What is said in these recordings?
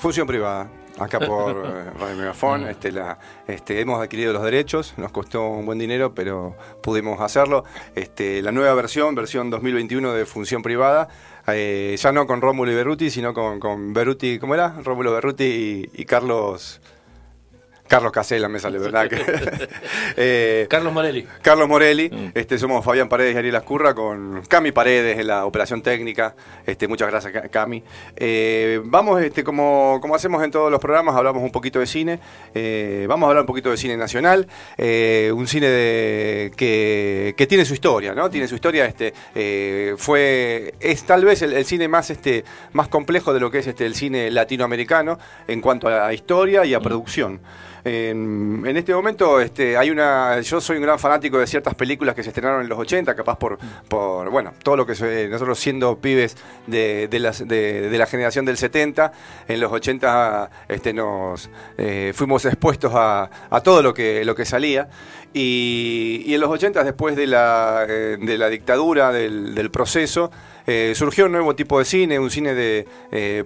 Función privada. Acá por eh, Radio Megafon, este, la, este, hemos adquirido los derechos, nos costó un buen dinero, pero pudimos hacerlo. Este, la nueva versión, versión 2021 de Función Privada, eh, ya no con Rómulo y Berruti, sino con, con Berruti, ¿cómo era? Rómulo Berruti y, y Carlos... Carlos Casella me sale, ¿verdad? eh, Carlos Morelli. Carlos Morelli. Mm. Este, somos Fabián Paredes y Ariel Ascurra con Cami Paredes en la operación técnica. Este, muchas gracias, Cami. Eh, vamos, este, como, como hacemos en todos los programas, hablamos un poquito de cine. Eh, vamos a hablar un poquito de cine nacional. Un cine de, que, que, tiene su historia, ¿no? Tiene su historia. Este, fue, es tal vez el, el, cine más, este, más complejo de lo que es este, el cine latinoamericano en cuanto a historia y a mm. producción. En, este momento este, hay una. Yo soy un gran fanático de ciertas películas que se estrenaron en los 80, capaz por, por bueno, todo lo que nosotros siendo pibes de, de, la generación del 70, en los 80 este, nos eh, fuimos expuestos a, todo lo que, lo que salía. Y, en los 80, después de la, eh, de la dictadura, del, proceso, eh, surgió un nuevo tipo de cine, un cine de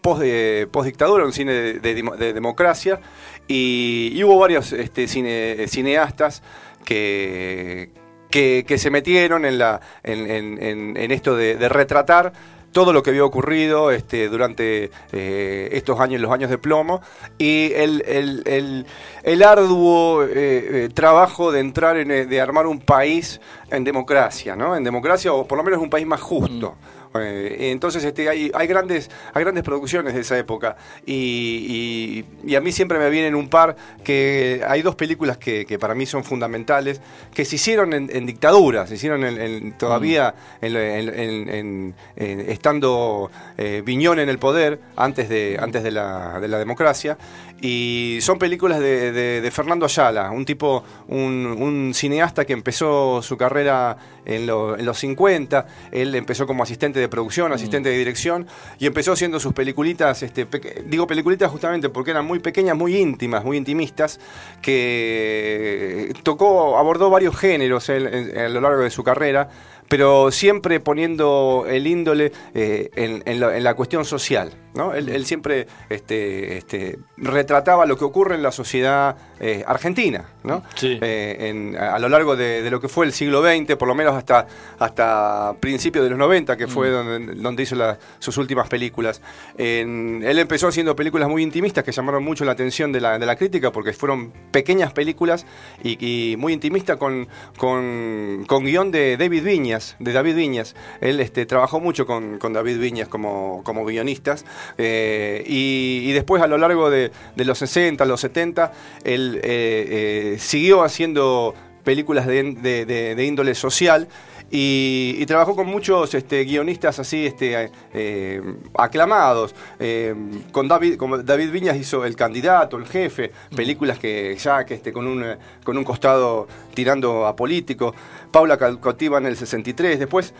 post, post dictadura, un cine de democracia, y, hubo varios este, cineastas que, que, se metieron en, la, en, esto de, retratar todo lo que había ocurrido este, durante eh, estos años, los años de plomo, y el, el, arduo eh, eh, trabajo de entrar en, de armar un país en democracia, ¿no? En democracia, o por lo menos un país más justo. Eh, entonces este, hay, hay, grandes, hay grandes producciones de esa época y, a mí siempre me vienen un par que hay dos películas que, para mí son fundamentales que se hicieron en, dictaduras, se hicieron en, todavía mm. estando eh, Viñón en el poder antes de, antes de la, de la democracia y son películas de, Fernando Ayala, un tipo, un, cineasta que empezó su carrera en, los 50, él empezó como asistente de producción, asistente de dirección, y empezó haciendo sus peliculitas, este, digo peliculitas justamente porque eran muy pequeñas, muy íntimas, muy intimistas, que tocó, abordó varios géneros a lo largo de su carra, pero siempre poniendo el índole eh, en, la, cuestión social. ¿No? Él, siempre este, este, retrataba lo que ocurre en la sociedad eh, argentina, ¿no? Eh, a lo largo de, lo que fue el siglo XX, por lo menos hasta, hasta principios de los 90, que fue mm. donde, hizo sus últimas películas. él empezó haciendo películas muy intimistas que llamaron mucho la atención de la, de la crítica porque fueron pequeñas películas y, muy intimistas con, con, con guion de David Viñas de David Viñas. Él este, trabajó mucho con, David Viñas como, como guionistas. Eh, y, después, a lo largo de, los 60, los 70, él eh, eh, siguió haciendo películas de, índole social. Y, trabajó con muchos este, guionistas así este, aclamados. con David, como David Viñas hizo El Candidato, El Jefe, películas que ya que este, con, un, con un costado tirando a político. Paula Calcotiva en el 63. Después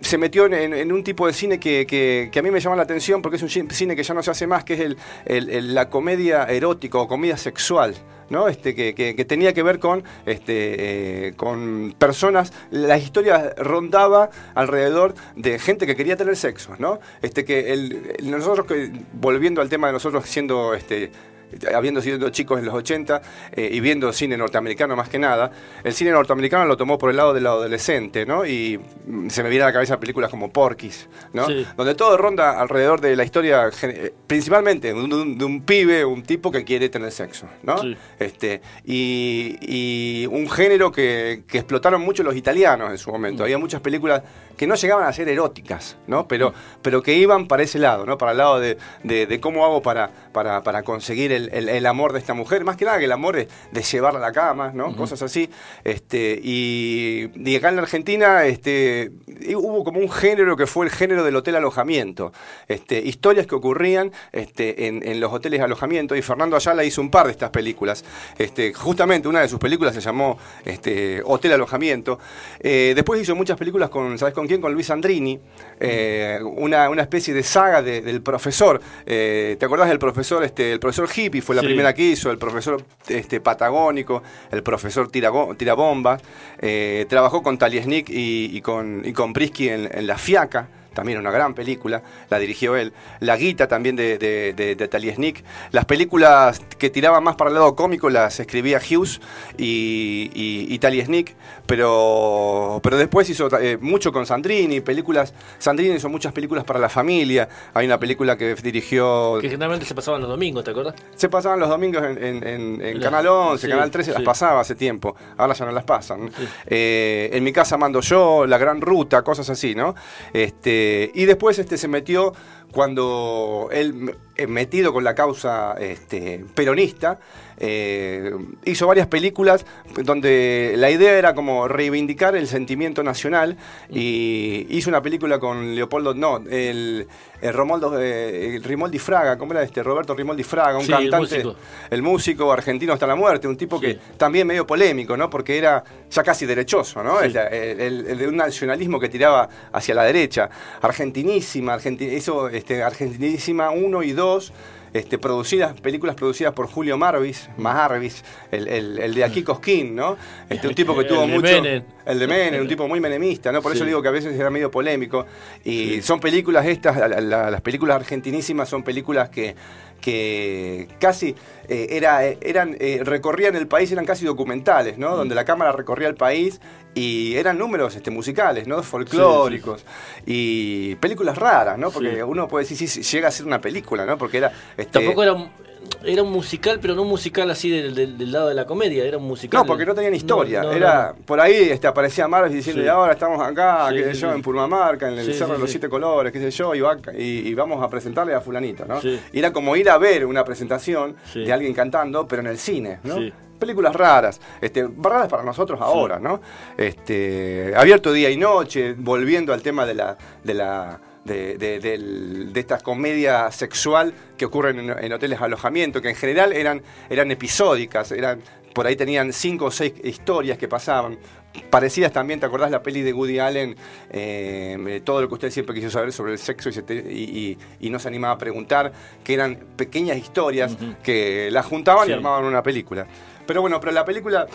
se metió en, un tipo de cine que, a mí me llama la atención porque es un cine que ya no se hace más, que es el, la comedia erótica o comedia sexual. ¿no? Este, que, tenía que ver con, este, eh, con personas, la historia rondaba alrededor de gente que quería tener sexo, ¿no? Este, que nosotros, que, volviendo al tema de nosotros siendo este, habiendo sido chicos en los 80 eh, y viendo cine norteamericano más que nada, el cine norteamericano lo tomó por el lado del adolescente, ¿no? Y mm, se me viene a la cabeza películas como Porky's, ¿no? Donde todo ronda alrededor de la historia, eh, principalmente de un, pibe, un tipo que quiere tener sexo, ¿no? Este, y, un género que, explotaron mucho los italianos en su momento. Mm. Había muchas películas que no llegaban a ser eróticas, ¿no? Pero, mm. pero que iban para ese lado, ¿no? Para el lado de, cómo hago para, para, para conseguir el el, amor de esta mujer, más que nada que el amor de, de llevarla a la cama, ¿no? Cosas así. Este, y, y, acá en la Argentina este, hubo como un género que fue el género del hotel alojamiento. Este, historias que ocurrían este, en, los hoteles de alojamiento, y Fernando Ayala hizo un par de estas películas. Este, justamente una de sus películas se llamó este, Hotel Alojamiento. Eh, después hizo muchas películas con, ¿sabes con quién? Con Luis Andrini, eh, una, una, especie de saga del profesor. Eh, ¿Te acordás del profesor, este, el profesor Gil? Fue la primera que hizo, el profesor este, patagónico, el profesor Tirabomba, eh, trabajó con Taliesnik y, y, con, y con Brisky en, La Fiaca, también una gran película, la dirigió él. La Guita también de, de, de, Las películas que tiraban más para el lado cómico las escribía Hughes y, y, Snick, pero, pero después hizo eh, mucho con Sandrini, películas. Sandrini hizo muchas películas para la familia. Hay una película que dirigió. Que generalmente se pasaban los domingos, ¿te acuerdas? Se pasaban los domingos en, Canal 11, Canal 13, las pasaba hace tiempo. Ahora ya no las pasan. Eh, en mi casa mando yo, La Gran Ruta, cosas así, ¿no? Este, y después este, se metió cuando él, eh, metido con la causa este, peronista, eh, hizo varias películas donde la idea era como reivindicar el sentimiento nacional y hizo una película con Leopoldo, no, el, el Romoldo, eh, Rimoldi Fraga, ¿cómo era este? Roberto Rimoldi Fraga, un cantante, el músico. argentino hasta la muerte, un tipo que también medio polémico, ¿no? Porque era ya casi derechoso, ¿no? El, de un nacionalismo que tiraba hacia la derecha. Argentinísima, Argentin eso, este, Argentinísima 1 y 2 este, producidas, películas producidas por Julio Marvis, Marvis, el, el, de aquí Cosquín, ¿no? Este, un tipo que tuvo mucho. El de Menem, un tipo muy menemista, ¿no? Por eso digo que a veces era medio polémico. Y son películas estas, las películas argentinísimas son películas que que casi eh, era, eran, eh, recorrían el país, eran casi documentales, ¿no? Donde la cámara recorría el país y eran números este, musicales, ¿no? Folclóricos y películas raras, ¿no? Porque uno puede decir, si llega a ser una película, ¿no? Porque era... Este, Tampoco era era un musical, pero no un musical así del, lado de la comedia, era un musical. No, porque no tenían historia. era Por ahí este, aparecía Marvel diciendo, ahora estamos acá, qué sé yo, en Purmamarca, en el Cerro de los Siete Colores, qué sé yo, y, vamos a presentarle a fulanito, ¿no? Y era como ir a ver una presentación de alguien cantando, pero en el cine, ¿no? películas raras, este, raras para nosotros ahora, ¿no? Este, abierto día y noche, volviendo al tema de la, de la de, de, esta comedia sexual que ocurren en, hoteles de alojamiento, que en general eran, eran episódicas, eran, por ahí tenían cinco o seis historias que pasaban. Parecidas también, ¿te acordás la peli de Woody Allen? Eh, todo lo que usted siempre quiso saber sobre el sexo y, y, no se animaba a preguntar, que eran pequeñas historias que las juntaban y armaban una película. Pero bueno, pero la película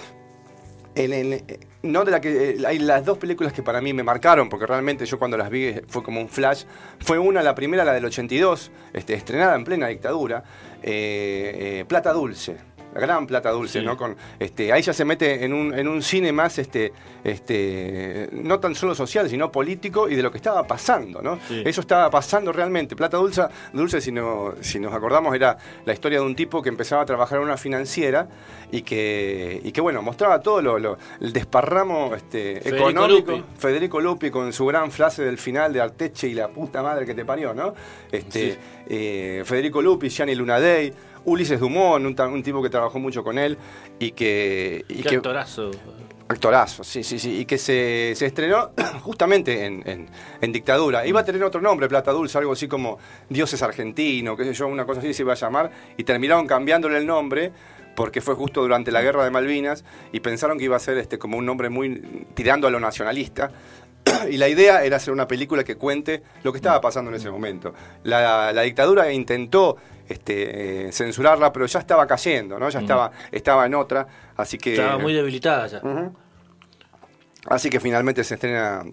no de la que eh, hay las dos películas que para mí me marcaron, porque realmente yo cuando las vi fue como un flash. Fue una, la primera, la del 82, este, estrenada en plena dictadura, eh, eh, Plata Dulce gran plata dulce, ¿no? Con, este, ahí ya se mete en un, en un cine más, este, este, no tan solo social, sino político y de lo que estaba pasando, ¿no? Eso estaba pasando realmente. Plata dulce, dulce si, no, si nos acordamos, era la historia de un tipo que empezaba a trabajar en una financiera y que, y que bueno, mostraba todo lo, el desparramo este, económico. Federico Lupi con su gran frase del final de Arteche y la puta madre que te parió, ¿no? Este, eh, Federico Lupi, Gianni Lunadei. Ulises Dumont, un, tipo que trabajó mucho con él y que... Y actorazo. Actorazo, sí, sí, sí. Y que se, estrenó justamente en, dictadura. Iba a tener otro nombre, Plata Dulce, algo así como Dioses Argentino, qué sé yo, una cosa así se iba a llamar. Y terminaron cambiándole el nombre porque fue justo durante la guerra de Malvinas y pensaron que iba a ser este, como un nombre muy tirando a lo nacionalista. y la idea era hacer una película que cuente lo que estaba pasando en ese momento. La, la dictadura intentó este, censurarla, pero ya estaba cayendo, ¿no? Ya estaba, estaba en otra, así que... Estaba muy debilitada ya. Así que finalmente se estrena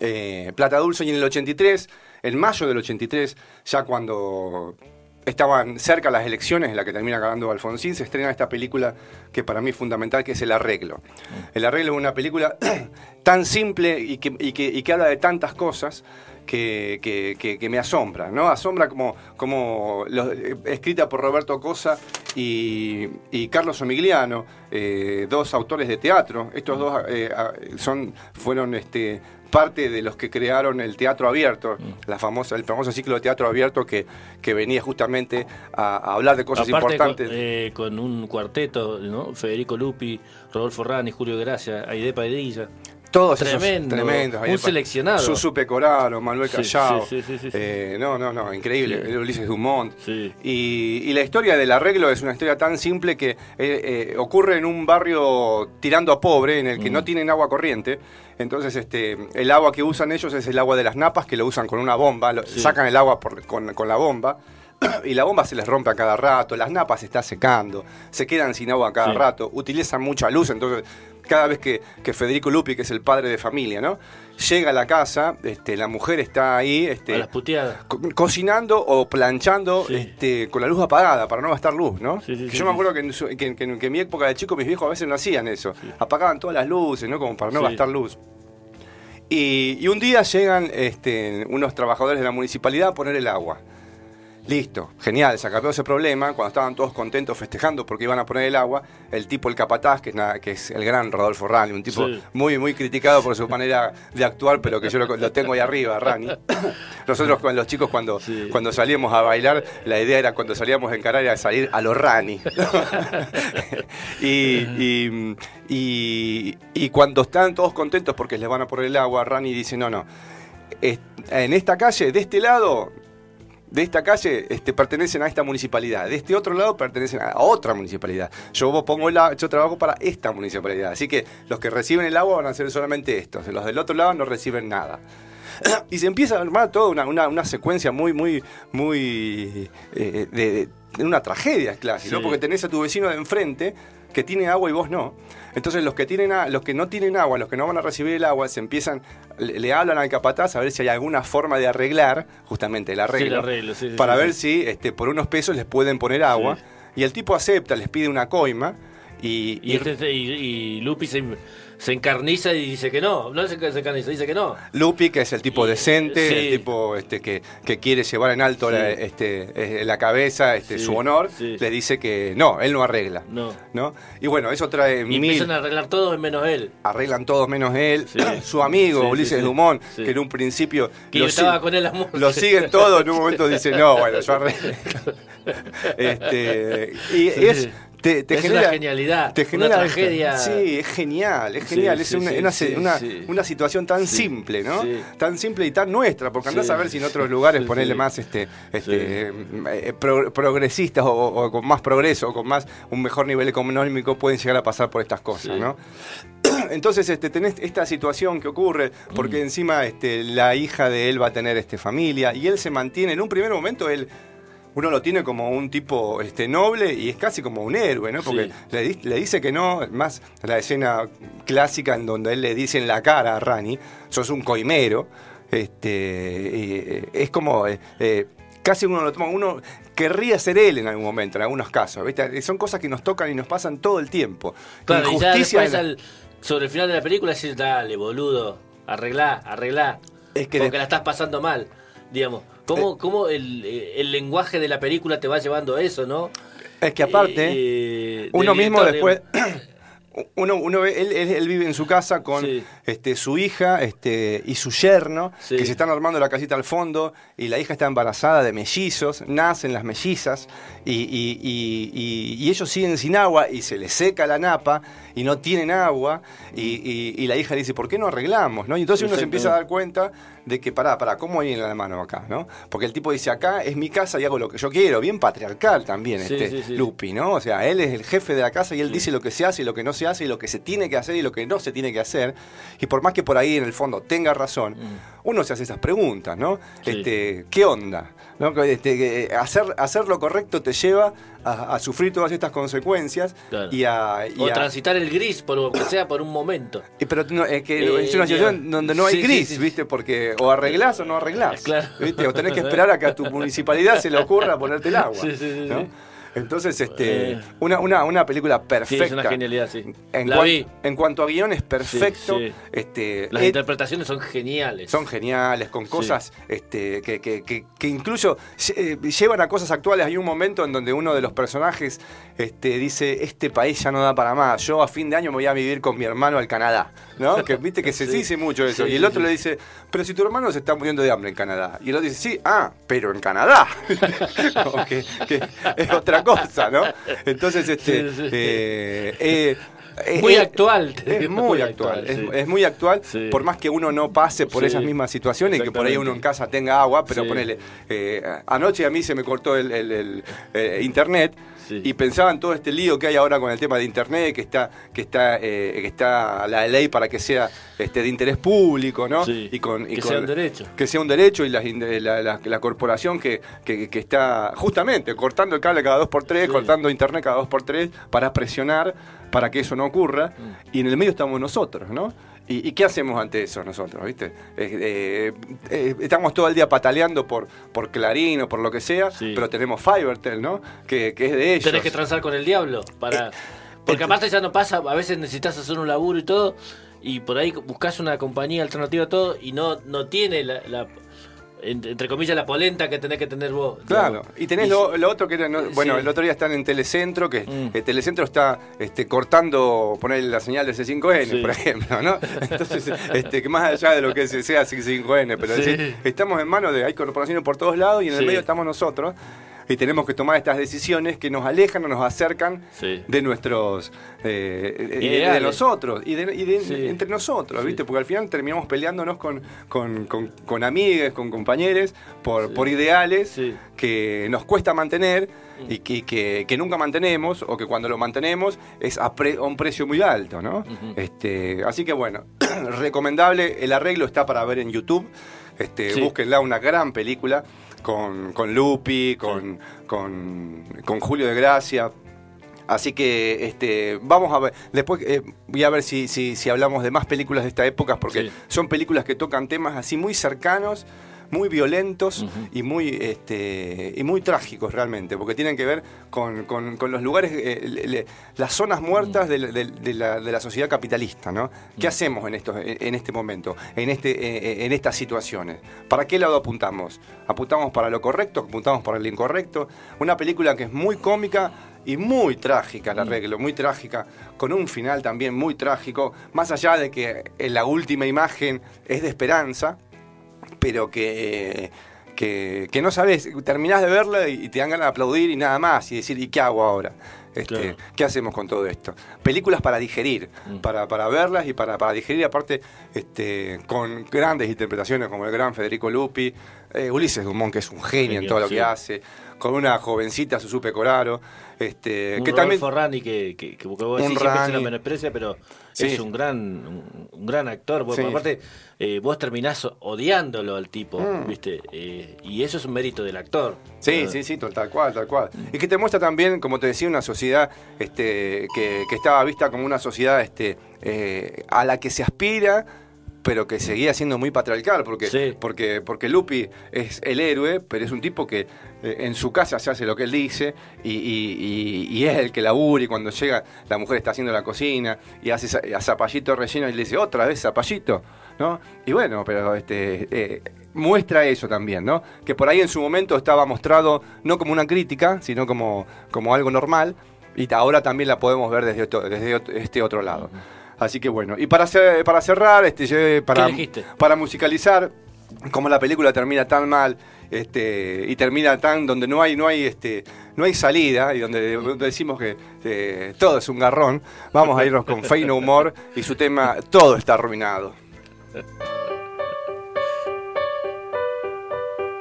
eh, Plata Dulce y en el 83, en mayo del 83, ya cuando estaban cerca las elecciones en la que termina ganando Alfonsín, se estrena esta película que para mí es fundamental, que es El Arreglo. El Arreglo es una película tan simple y que, y que, y que habla de tantas cosas que, me asombra, ¿no? Asombra como, como escrita por Roberto Cosa y, Carlos Omigliano, eh, dos autores de teatro. Estos dos eh, son, fueron este, parte de los que crearon el teatro abierto, mm. la famosa, el famoso ciclo de teatro abierto que, que venía justamente a, hablar de cosas importantes. Con, eh, con, un cuarteto, ¿no? Federico Lupi, Rodolfo Rani, Julio Gracia, Aide Padilla. Todos tremendo, tremendos. Un seleccionado. Susu Pecoraro, Manuel Callao. Eh, no, no, no, increíble. Ulises Dumont. Y, y, la historia del arreglo es una historia tan simple que eh, eh, ocurre en un barrio tirando a pobre, en el que no mm. tienen agua corriente. Entonces, este, el agua que usan ellos es el agua de las napas, que lo usan con una bomba, sacan el agua con, con la bomba y la bomba se les rompe a cada rato, las napas se está secando, se quedan sin agua a cada Sí. rato, utilizan mucha luz, entonces cada vez que, que Federico Lupi, que es el padre de familia, ¿no? Llega a la casa, este, la mujer está ahí, este, A las puteadas. co- cocinando o planchando Sí. este, con la luz apagada para no gastar luz, ¿no? Sí, sí, sí, Yo me acuerdo que en, su- que- en mi época de chico mis viejos a veces no hacían eso, apagaban todas las luces, ¿no? Como para no Sí. gastar luz. Y, y un día llegan este, unos trabajadores de la municipalidad a poner el agua. Listo, genial, se acabó ese problema. Cuando estaban todos contentos festejando porque iban a poner el agua, el tipo, el capataz, que es, que es el gran Rodolfo Rani, un tipo Sí. muy, muy criticado por su manera de actuar, pero que yo lo, lo tengo ahí arriba, Rani. Nosotros con los chicos cuando, Sí. cuando salíamos a bailar, la idea era cuando salíamos a encarar era salir a los Rani. y, y, y- y cuando están todos contentos porque les van a poner el agua, Rani dice, no, no, en esta calle, de este lado, de esta calle este, pertenecen a esta municipalidad, de este otro lado pertenecen a otra municipalidad. Yo pongo la, yo trabajo para esta municipalidad, así que los que reciben el agua van a ser solamente estos, los del otro lado no reciben nada. Y se empieza a armar toda una, una- una secuencia muy, muy, muy eh, de, de una tragedia ¿no? Sí. Porque tenés a tu vecino de enfrente que tiene agua y vos no. Entonces los que tienen a- los que no tienen agua, los que no van a recibir el agua, se empiezan, le, le hablan al capataz a ver si hay alguna forma de arreglar, justamente el arreglo, Sí, el arreglo, sí, sí, para ver si este, por unos pesos les pueden poner agua. Y el tipo acepta, les pide una coima y, Y, este- y, y Lupi se, se encarniza y dice que no. No se, se encarniza, dice que no. Lupi, que es el tipo decente, sí. el tipo este, que, que quiere llevar en alto Sí. la, este, eh, la cabeza este, Sí, su honor, le dice que no, él no arregla. No. ¿no? Y bueno, eso trae Y mil. empiezan a arreglar todo menos él. Arreglan todos menos él, su amigo Ulises. Dumont, que en un principio Que lo, estaba con él lo siguen todos, en un momento dice, no, bueno, yo arreglo. Este, y es, te, te Es genera, una genialidad, te una tragedia. Sí, es genial, es Sí, genial, es sí, una, sí, una, situación tan simple, ¿no? sí. Tan simple y tan nuestra, porque andás a ver si en otros lugares ponerle más este, este, eh, pro- progresistas o, o con más progreso o con más un mejor nivel económico pueden llegar a pasar por estas cosas. ¿no? Entonces este, tenés esta situación que ocurre, porque Mm. encima este, la hija de él va a tener este, familia y él se mantiene, en un primer momento él... Uno lo tiene como un tipo este, noble y es casi como un héroe, ¿no? Porque Sí. le, le dice que no, más la escena clásica en donde él le dice en la cara a Rani, sos un coimero, este, y, eh, es como, eh, eh, casi uno lo toma, uno querría ser él en algún momento, en algunos casos, ¿viste? Son cosas que nos tocan y nos pasan todo el tiempo. Claro, y ya Injusticia después en la- al- sobre el final de la película decir, dale, boludo, arreglá, arreglá. Es que porque de- la estás pasando mal, digamos. ¿Cómo, cómo el, eh, el lenguaje de la película te va llevando a eso, no? Es que aparte, Eh, eh, uno mismo después... Uno, uno ve, él, él- él vive en su casa con Sí. este, su hija este, y su yerno, Sí. que se están armando la casita al fondo, y la hija está embarazada de mellizos, nacen las mellizas, y, y- y- y- y ellos siguen sin agua, y se les seca la napa, y no tienen agua, y, y- y la hija le dice, ¿por qué no arreglamos? ¿no? Y entonces uno se empieza a dar cuenta de que, pará, pará, ¿cómo hay en la mano acá? ¿no? Porque el tipo dice, acá es mi casa y hago lo que yo quiero, bien patriarcal también, Sí, este sí, sí. Lupi, ¿no? O sea, él es el jefe de la casa y él dice lo que se hace y lo que no se hace y lo que se tiene que hacer y lo que no se tiene que hacer. Y por más que por ahí en el fondo tenga razón, uno se hace esas preguntas, ¿no? Mm. Este, ¿Qué onda? ¿No? Este, que hacer, hacer lo correcto te lleva a, a sufrir todas estas consecuencias Claro. y a... y O a- transitar el gris, por lo que sea, por un momento. y pero no, es que Eh, es una situación donde no hay sí, gris, sí. ¿viste? Porque o arreglás o no arreglás. Claro. ¿viste? O tenés que esperar a que a tu municipalidad se le ocurra ponerte el agua. Sí, sí, sí, ¿no? Entonces, este, Eh. una, una, una película Sí, perfecta. es una genialidad, sí. En, la cuan- vi. en cuanto a guion es perfecto. Sí, sí. Este, Las eh, interpretaciones son geniales. son geniales, con cosas este, que, que- que- que incluso eh, llevan a cosas actuales. Hay un momento en donde uno de los personajes este, dice, este país ya no da para más, yo a fin de año me voy a vivir con mi hermano al Canadá. ¿No? Que viste que se dice mucho eso. Y el otro le dice, pero si tu hermano se está muriendo de hambre en Canadá. Y el otro dice, sí, ah, pero en Canadá. Que es otra cosa, ¿no? Entonces, este... Sí, sí. eh, eh, Muy eh, actual, te Es muy actual, es, sí. es muy actual, Sí. por más que uno no pase por Sí, esas mismas situaciones y que por ahí uno en casa tenga agua, pero ponele, eh, anoche a mí se me cortó el, el- el, eh, internet y pensaba en todo este lío que hay ahora con el tema de internet, que está, que está, eh, que está la ley para que sea este, de interés público, ¿no? y con, que sea un derecho. Que sea un derecho y la, la, corporación que, que, está justamente cortando el cable cada dos por tres, cortando internet cada dos por tres, para presionar para que eso no ocurra. Mm. Y en el medio estamos nosotros, ¿no? ¿Y, qué hacemos ante eso nosotros? ¿viste? Eh, eh, estamos todo el día pataleando por, por Clarín o por lo que sea, pero tenemos Fivertel, ¿no? Que, es de ellos. Tenés que transar con el diablo para... Eh, porque aparte ya no pasa, a veces necesitas hacer un laburo y todo, y por ahí buscas una compañía alternativa a todo y no, no tiene la entre comillas, la polenta que tenés que tener vos. Claro, y tenés lo, otro que bueno, el otro día están en Telecentro, que mm. el Telecentro está este, cortando, poner la señal de C5N, por ejemplo, ¿no? Entonces, este, que más allá de lo que sea C5N, pero estamos en manos de, hay corporaciones por todos lados y en el medio estamos nosotros y tenemos que tomar estas decisiones que nos alejan o nos acercan de nuestros eh, de nosotros y, de, entre nosotros viste porque al final terminamos peleándonos con con, con, con amigas con compañeros por, por ideales que nos cuesta mantener y que, que, nunca mantenemos o que cuando lo mantenemos es a, un precio muy alto no este así que bueno recomendable el arreglo está para ver en YouTube. Este, búsquenla una gran película con, con Lupi, con, con, Julio de Gracia. Así que este, vamos a ver, después eh, voy a ver si, si, si, hablamos de más películas de esta época, porque son películas que tocan temas así muy cercanos muy violentos y, muy, este, y muy trágicos realmente, porque tienen que ver con, los lugares, eh, las zonas muertas de, la, sociedad capitalista. ¿no? ¿Qué hacemos en, estos, en este momento, en, este, eh, eh, en estas situaciones? ¿Para qué lado apuntamos? ¿Apuntamos para lo correcto? ¿Apuntamos para lo incorrecto? Una película que es muy cómica, y muy trágica el arreglo, muy trágica, con un final también muy trágico, más allá de que en la última imagen es de esperanza, pero que, que, no sabes, terminás de verla y te dan ganas de aplaudir y nada más, y decir, ¿y qué hago ahora? Este, ¿Qué hacemos con todo esto? Películas para digerir, mm. para, para verlas y para, para digerir, aparte, este, con grandes interpretaciones como el gran Federico Lupi, eh, Ulises Dumont, que es un genio, en todo lo que hace, con una jovencita Susupe Coraro. Este, un que también Rani que, que, que, vos decís, se menosprecia, pero es un gran un, gran actor. Porque aparte, eh, vos terminás odiándolo al tipo, mm. ¿viste? Eh, y eso es un mérito del actor. Sí, sí, sí, tal cual, tal cual. Y que te muestra también, como te decía, una sociedad este, que, que estaba vista como una sociedad este, eh, a la que se aspira pero que seguía siendo muy patriarcal, porque, porque, porque Lupi es el héroe, pero es un tipo que eh, en su casa se hace lo que él dice y, es el que labura y cuando llega la mujer está haciendo la cocina y hace a zapallito relleno y le dice otra vez zapallito, ¿no? Y bueno, pero este... Eh, muestra eso también, ¿no? Que por ahí en su momento estaba mostrado no como una crítica, sino como, como algo normal, y ahora también la podemos ver desde, desde este otro lado. Así que bueno, y para, para cerrar, este, para, para musicalizar, como la película termina tan mal este, y termina tan donde no hay no hay este no hay salida y donde decimos que todo es un garrón vamos a irnos con Fey No Humor y su tema todo está arruinado